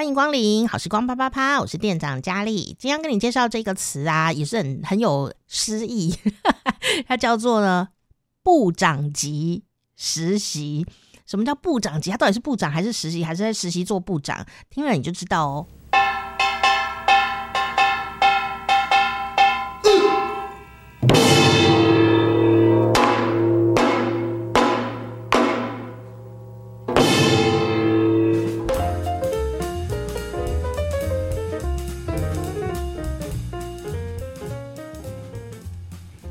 欢迎光临好时光啪啪啪，我是店长佳丽。今天跟你介绍这个词啊，也是很很有诗意，它叫做呢部长级实习。什么叫部长级？他到底是部长还是实习，还是在实习做部长？听了你就知道哦。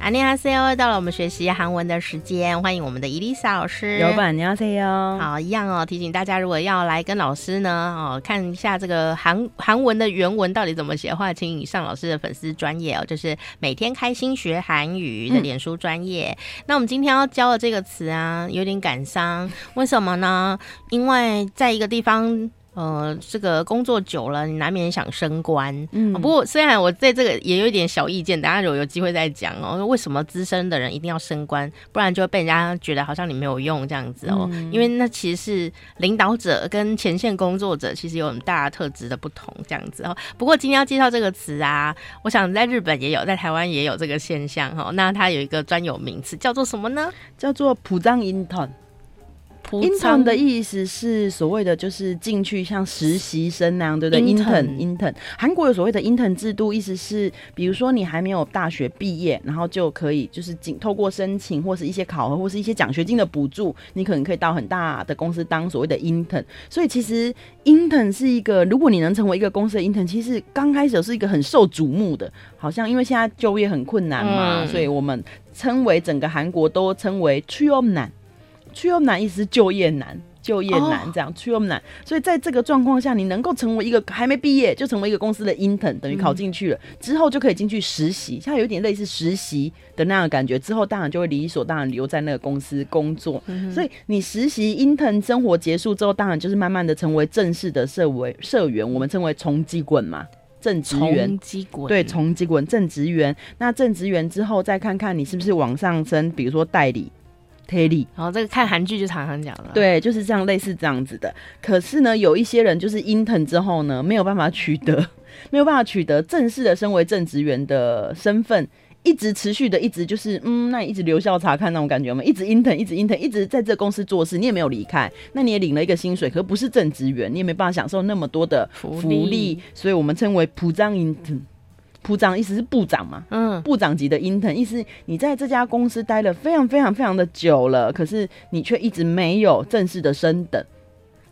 안녕하세요，到了我们学习韩文的时间，欢迎我们的伊丽莎老师。老板，你好哟。好，一样哦，提醒大家，如果要来跟老师呢，哦，看一下这个韩韩文的原文到底怎么写的话，请你上老师的粉丝专页哦，就是每天开心学韩语的脸书专页。嗯、那我们今天要教的这个词啊，有点感伤，为什么呢？因为在一个地方。 嗯这个工作久了你难免想升官。嗯。不过虽然我在这个也有一点小意见大家如果有机会再讲哦为什么资深的人一定要升官不然就会被人家觉得好像你没有用这样子哦。因为那其实是领导者跟前线工作者其实有很大的特质的不同这样子哦。不过今天要介绍这个词啊我想在日本也有在台湾也有这个现象哈那它有一个专有名词叫做什么呢？叫做普藏英特 intern 的意思是所谓的就是进去像实习生那样，对不对？intern intern，韩国有所谓的 intern 制度，意思是比如说你还没有大学毕业，然后就可以就是仅透过申请或是一些考核或是一些奖学金的补助，你可能可以到很大的公司当所谓的 intern。所以其实 intern 是一个，如果你能成为一个公司的 intern，其实刚开始是一个很受瞩目的，好像因为现在就业很困难嘛，所以我们称为整个韩国都称为 chillman。去又难，意思是就业难，就业难这样、哦、去又难。所以在这个状况下，你能够成为一个还没毕业就成为一个公司的 intern，等于考进去了、之后就可以进去实习，像有点类似实习的那样的感觉。之后当然就会理所当然留在那个公司工作。所以你实习 intern 生活结束之后，当然就是慢慢的成为正式的社委社员，我们称为冲机滚嘛。正职员，对，从机滚正职员。那正职员之后，再看看你是不是往上升，比如说代理，推理，然后这个看韩剧就常常讲了，对，就是这样类似这样子的。可是呢，有一些人就是 intern 之后呢，没有办法取得，没有办法取得正式的身为正职员的身份，一直持续的一直就是，嗯，那你一直留校查看那种感觉吗？一直 intern，一直 intern，一直在这公司做事，你也没有离开，那你也领了一个薪水，可不是正职员，你也没办法享受那么多的福利，福利，所以我们称为普张 intern。部长意思是部长嘛，嗯，部长级的 intern 意思，你在这家公司待了非常非常非常的久了，可是你却一直没有正式的升等。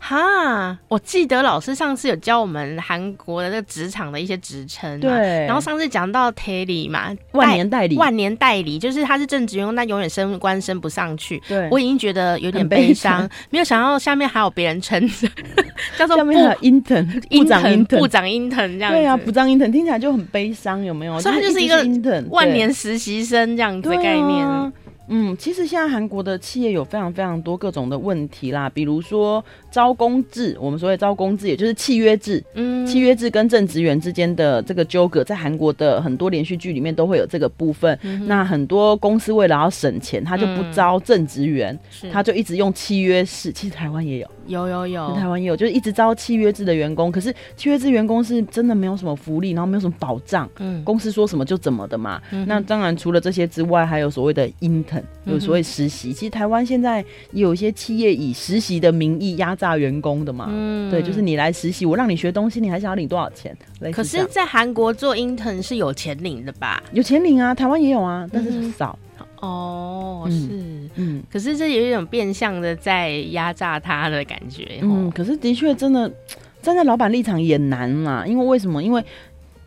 哈，我记得老师上次有教我们韩国的这个职场的一些职称，对。然后上次讲到代理嘛，万年代理，万年代理就是他是正职员工，但永远升官升不上去。对，我已经觉得有点悲伤，没有想到下面还有别人称着，叫做下面还有 intern 部长 intern 部长 intern 这样。对啊，部长 intern 听起来就很悲伤，有没有？所以他就是一个万年实习生这样子的概念。嗯，其实现在韩国的企业有非常非常多各种的问题啦，比如说招工制，我们所谓招工制，也就是契约制，嗯，契约制跟正职员之间的这个纠葛，在韩国的很多连续剧里面都会有这个部分。嗯、那很多公司为了要省钱，他就不招正职员，嗯、他就一直用契约式。其实台湾也有。有有有，台湾也有，就是一直招契约制的员工，可是契约制员工是真的没有什么福利，然后没有什么保障，嗯，公司说什么就怎么的嘛。嗯、那当然除了这些之外，还有所谓的 intern，有所谓实习。嗯、其实台湾现在也有一些企业以实习的名义压榨员工的嘛，嗯，对，就是你来实习，我让你学东西，你还想要领多少钱？可是，在韩国做 intern 是有钱领的吧？有钱领啊，台湾也有啊，但是少。嗯哦，是，嗯，可是这有一种变相的在压榨他的感觉，嗯，可是的确真的 站在老板立场也难嘛，因为为什么？因为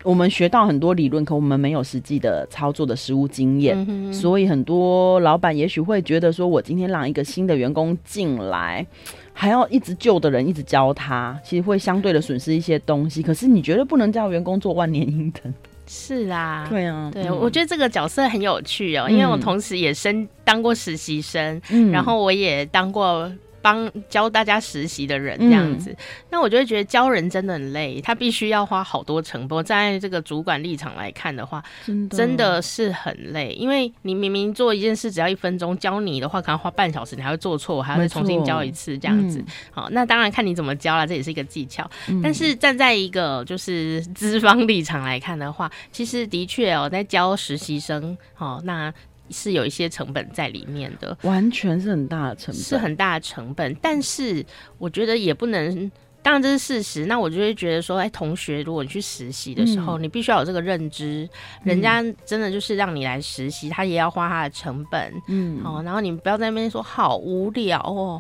我们学到很多理论，可我们没有实际的操作的实务经验，嗯、所以很多老板也许会觉得说，我今天让一个新的员工进来，还要一直旧的人一直教他，其实会相对的损失一些东西。可是你绝对不能叫员工做万年 intern。是啊，对啊，对，嗯、我觉得这个角色很有趣哦，因为我同时也升当过实习生，嗯，然后我也当过帮教大家实习的人这样子。嗯、那我就会觉得教人真的很累，他必须要花好多成本。站在这个主管立场来看的话，真的，真的是很累，因为你明明做一件事只要一分钟，教你的话可能花半小时，你还会做错，还要再重新教一次这样子。嗯、好，那当然看你怎么教了，这也是一个技巧。嗯、但是站在一个就是资方立场来看的话，其实的确哦，在教实习生，好，那是有一些成本在里面的，完全是很大的成本，是很大的成本。但是我觉得也不能。当然这是事实，那我就会觉得说，哎，同学，如果你去实习的时候，嗯、你必须要有这个认知，人家真的就是让你来实习，他也要花他的成本，嗯，好，然后你不要在那边说好无聊哦，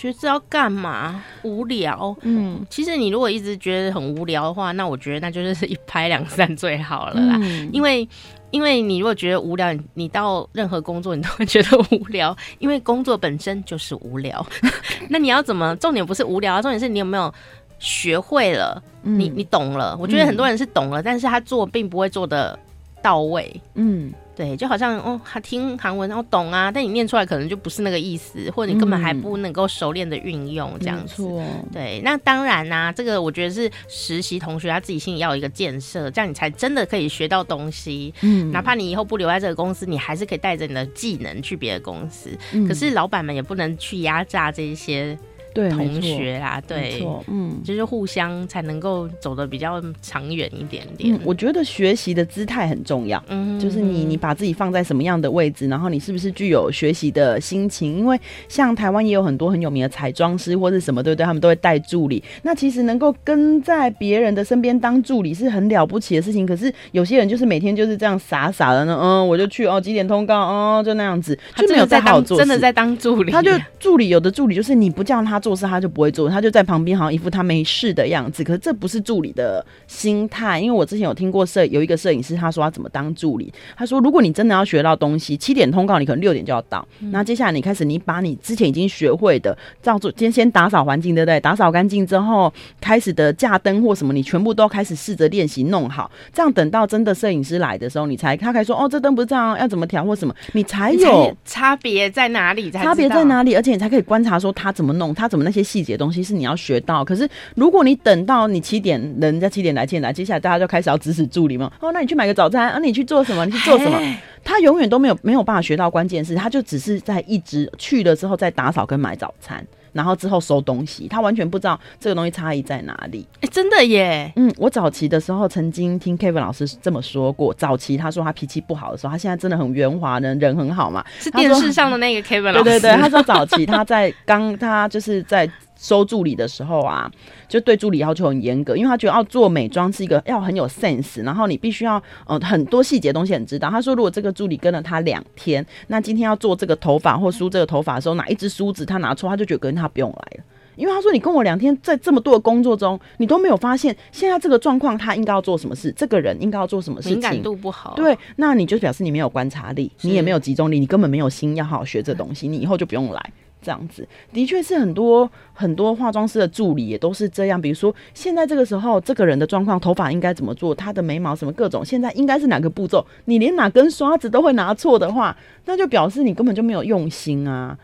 学这要干嘛？无聊，嗯，其实你如果一直觉得很无聊的话，那我觉得那就是一拍两散最好了啦，嗯、因为。因为你如果觉得无聊，你到任何工作你都会觉得无聊，因为工作本身就是无聊。那你要怎么？重点不是无聊，重点是你有没有学会了？嗯、你你懂了？我觉得很多人是懂了，嗯、但是他做并不会做的到位。嗯。对，就好像哦，他听韩文，然后懂啊，但你念出来可能就不是那个意思，或者你根本还不能够熟练的运用这样子。嗯、对，那当然啦、啊，这个我觉得是实习同学他自己心里要有一个建设，这样你才真的可以学到东西。嗯，哪怕你以后不留在这个公司，你还是可以带着你的技能去别的公司。嗯、可是老板们也不能去压榨这些。对，同学啦，对，嗯，就是互相才能够走得比较长远一点点。嗯，我觉得学习的姿态很重要，嗯，就是你你把自己放在什么样的位置，然后你是不是具有学习的心情？因为像台湾也有很多很有名的彩妆师或者什么，对不对？他们都会带助理。那其实能够跟在别人的身边当助理是很了不起的事情。可是有些人就是每天就是这样傻傻的呢，嗯，我就去哦，几点通告哦，就那样子，就没有在好好做，真的在当助理。他就助理，有的助理就是你不叫他。做事他就不会做，他就在旁边，好像一副他没事的样子。可是这不是助理的心态，因为我之前有听过摄有一个摄影师，他说他怎么当助理。他说，如果你真的要学到东西，七点通告，你可能六点就要到。那、嗯、接下来你开始，你把你之前已经学会的，照做，先先打扫环境，对不对？打扫干净之后，开始的架灯或什么，你全部都开始试着练习弄好。这样等到真的摄影师来的时候，你才他开始说，哦，这灯不是这样，要怎么调或什么，你才有差别在哪里？差别在哪里？而且你才可以观察说他怎么弄，他。怎么那些细节东西是你要学到？可是如果你等到你七点，人家七点来进来，接下来大家就开始要指使助理嘛。哦，那你去买个早餐，啊，你去做什么？你去做什么？他永远都没有没有办法学到关键是，他就只是在一直去了之后再打扫跟买早餐，然后之后收东西，他完全不知道这个东西差异在哪里。哎、欸，真的耶！嗯，我早期的时候曾经听 Kevin 老师这么说过。早期他说他脾气不好的时候，他现在真的很圆滑，人人很好嘛。是电视上的那个 Kevin 老师。对对对，他说早期他在刚他就是在。收助理的时候啊，就对助理要求很严格，因为他觉得要做美妆是一个要很有 sense，然后你必须要呃很多细节东西很知道。他说，如果这个助理跟了他两天，那今天要做这个头发或梳这个头发的时候，哪一支梳子他拿错，他就觉得跟他不用来了，因为他说你跟我两天在这么多的工作中，你都没有发现现在这个状况他应该要做什么事，这个人应该要做什么事情，敏感度不好，对，那你就表示你没有观察力，你也没有集中力，你根本没有心要好好学这东西，你以后就不用来。这样子的确是很多很多化妆师的助理也都是这样。比如说，现在这个时候这个人的状况，头发应该怎么做，他的眉毛什么各种，现在应该是哪个步骤？你连哪根刷子都会拿错的话，那就表示你根本就没有用心啊。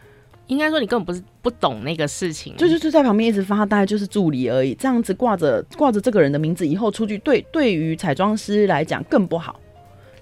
应该说你根本不是不懂那个事情，就就是在旁边一直发呆，就是助理而已。这样子挂着挂着这个人的名字，以后出去对对于彩妆师来讲更不好。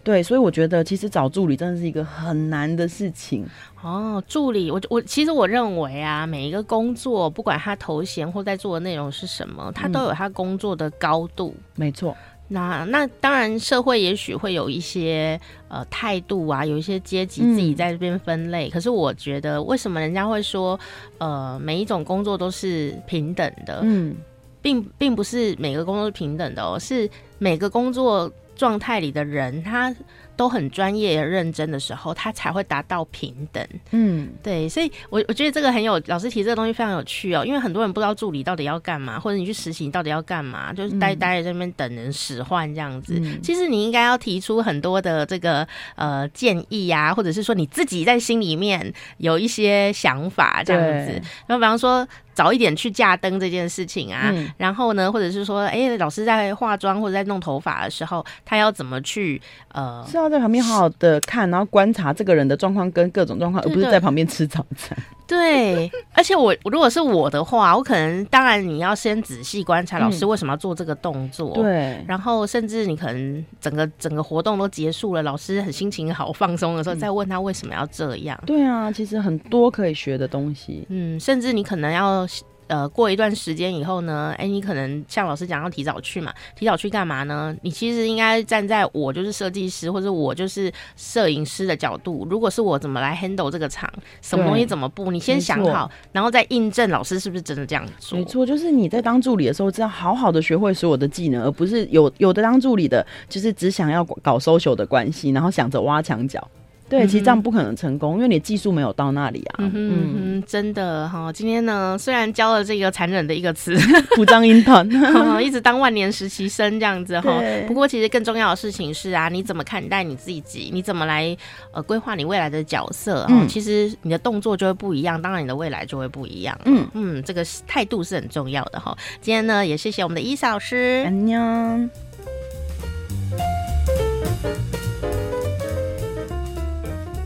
对，所以我觉得其实找助理真的是一个很难的事情哦。助理，我我其实我认为啊，每一个工作，不管他头衔或在做的内容是什么，他都有他工作的高度。嗯、没错。那那当然，社会也许会有一些呃态度啊，有一些阶级自己在这边分类。嗯、可是我觉得，为什么人家会说呃每一种工作都是平等的？嗯，并并不是每个工作是平等的哦，是每个工作。状态里的人，他都很专业、认真的时候，他才会达到平等。嗯，对，所以我我觉得这个很有老师提这个东西非常有趣哦，因为很多人不知道助理到底要干嘛，或者你去实习到底要干嘛，就是呆呆在那边等人使唤这样子。嗯、其实你应该要提出很多的这个呃建议呀、啊，或者是说你自己在心里面有一些想法这样子。然后比方说。早一点去架灯这件事情啊，嗯、然后呢，或者是说，哎、欸，老师在化妆或者在弄头发的时候，他要怎么去呃是要在旁边好好的看，然后观察这个人的状况跟各种状况，而不是在旁边吃早餐。对，而且我如果是我的话，我可能当然你要先仔细观察老师为什么要做这个动作，嗯、对，然后甚至你可能整个整个活动都结束了，老师很心情好放松的时候，再问他为什么要这样。对啊，其实很多可以学的东西，嗯，甚至你可能要。呃，过一段时间以后呢，哎、欸，你可能像老师讲要提早去嘛，提早去干嘛呢？你其实应该站在我就是设计师或者我就是摄影师的角度，如果是我怎么来 handle 这个场，什么东西怎么布，你先想好，然后再印证老师是不是真的这样做。没错，就是你在当助理的时候，只要好好的学会所有的技能，而不是有有的当助理的，就是只想要搞 social 的关系，然后想着挖墙脚。对，其实这样不可能成功，嗯、因为你技术没有到那里啊。嗯，嗯，真的哈。今天呢，虽然教了这个残忍的一个词“铺张 intern”，一直当万年实习生这样子哈。不过，其实更重要的事情是啊，你怎么看待你自己？你怎么来呃规划你未来的角色？嗯，其实你的动作就会不一样，当然你的未来就会不一样。嗯嗯，这个态度是很重要的哈。今天呢，也谢谢我们的伊嫂老师。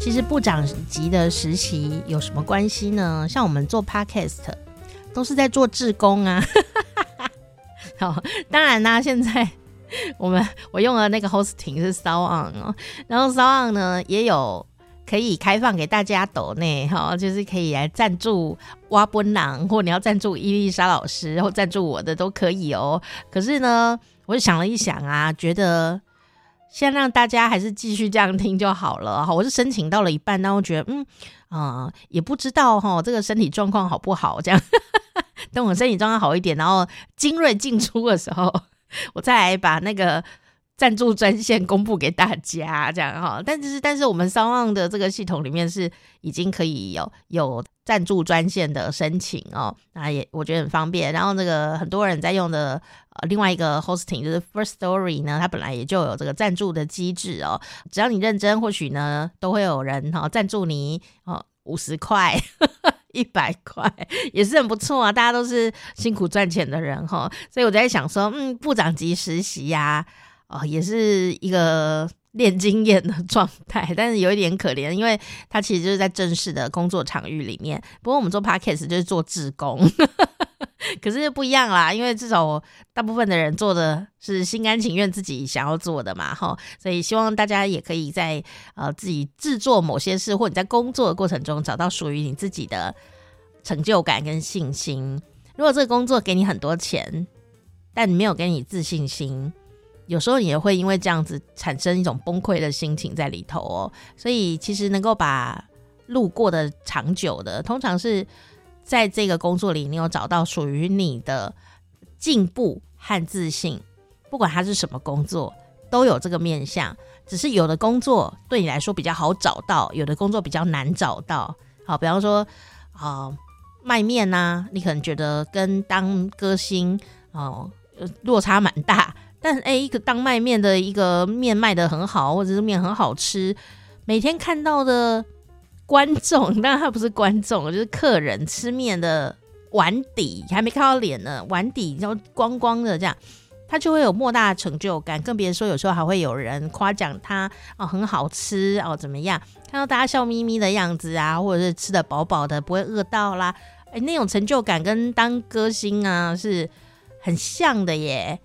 其实部长级的实习有什么关系呢？像我们做 podcast 都是在做志工啊。好，当然啦，现在我们 我用的那个 hosting 是 SoundOn 哦，然后 SoundOn 呢也有可以开放给大家抖内哈，就是可以来赞助挖奔狼，或你要赞助伊丽莎老师，或赞助我的都可以哦。可是呢，我就想了一想啊，觉得。先让大家还是继续这样听就好了哈。我是申请到了一半，然后觉得嗯啊、也不知道哈，这个身体状况好不好？这样 等我身体状况好一点，然后精锐进出的时候，我再来把那个赞助专线公布给大家，这样哈。但是但是我们 SoundOn 的这个系统里面是已经可以有有赞助专线的申请哦，那也我觉得很方便。然后那个很多人在用的。另外一个 hosting 就是 First Story 呢，它本来也就有这个赞助的机制哦。只要你认真，或许呢都会有人哈赞助你哦，五十块、一百块也是很不错啊。大家都是辛苦赚钱的人哈，所以我在想说，嗯，部长级实习呀，哦，也是一个练经验的状态，但是有一点可怜，因为他其实就是在正式的工作场域里面。不过我们做 Podcast 就是做志工。可是不一样啦，因为至少大部分的人做的是心甘情愿自己想要做的嘛，哈，所以希望大家也可以在呃自己制作某些事，或者在工作的过程中找到属于你自己的成就感跟信心。如果这个工作给你很多钱，但没有给你自信心，有时候你也会因为这样子产生一种崩溃的心情在里头哦。所以其实能够把路过的长久的，通常是。在这个工作里，你有找到属于你的进步和自信，不管它是什么工作，都有这个面向。只是有的工作对你来说比较好找到，有的工作比较难找到。好，比方说，啊、卖面呐、你可能觉得跟当歌星哦、呃、落差蛮大。但哎，一个当卖面的一个面卖得很好，或者是面很好吃，每天看到的。观众，当然他不是观众，就是客人吃面的碗底还没看到脸呢，碗底就光光的这样，他就会有莫大的成就感。更别说有时候还会有人夸奖他哦，很好吃哦，怎么样？看到大家笑眯眯的样子啊，或者是吃的饱饱的，不会饿到啦，哎，那种成就感跟当歌星啊是很像的耶。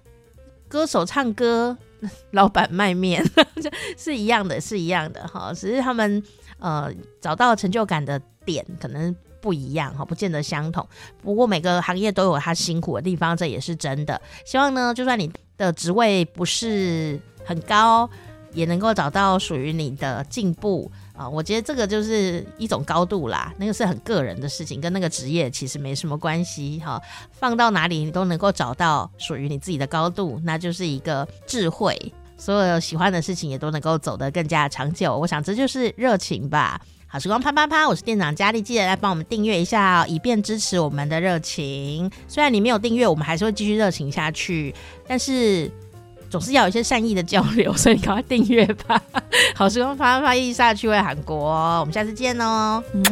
歌手唱歌，老板卖面 是一样的，是一样的哈，只是他们。呃，找到成就感的点可能不一样哈，不见得相同。不过每个行业都有它辛苦的地方，这也是真的。希望呢，就算你的职位不是很高，也能够找到属于你的进步我觉得这个就是一种高度啦，那个是很个人的事情，跟那个职业其实没什么关系哈。放到哪里你都能够找到属于你自己的高度，那就是一个智慧。所有喜欢的事情也都能够走得更加长久，我想这就是热情吧。好时光啪啪啪，我是店长佳丽，记得来帮我们订阅一下哦，以便支持我们的热情。虽然你没有订阅，我们还是会继续热情下去，但是总是要有一些善意的交流，所以赶快订阅吧。好时光发发，一下去回韩国，我们下次见哦。嗯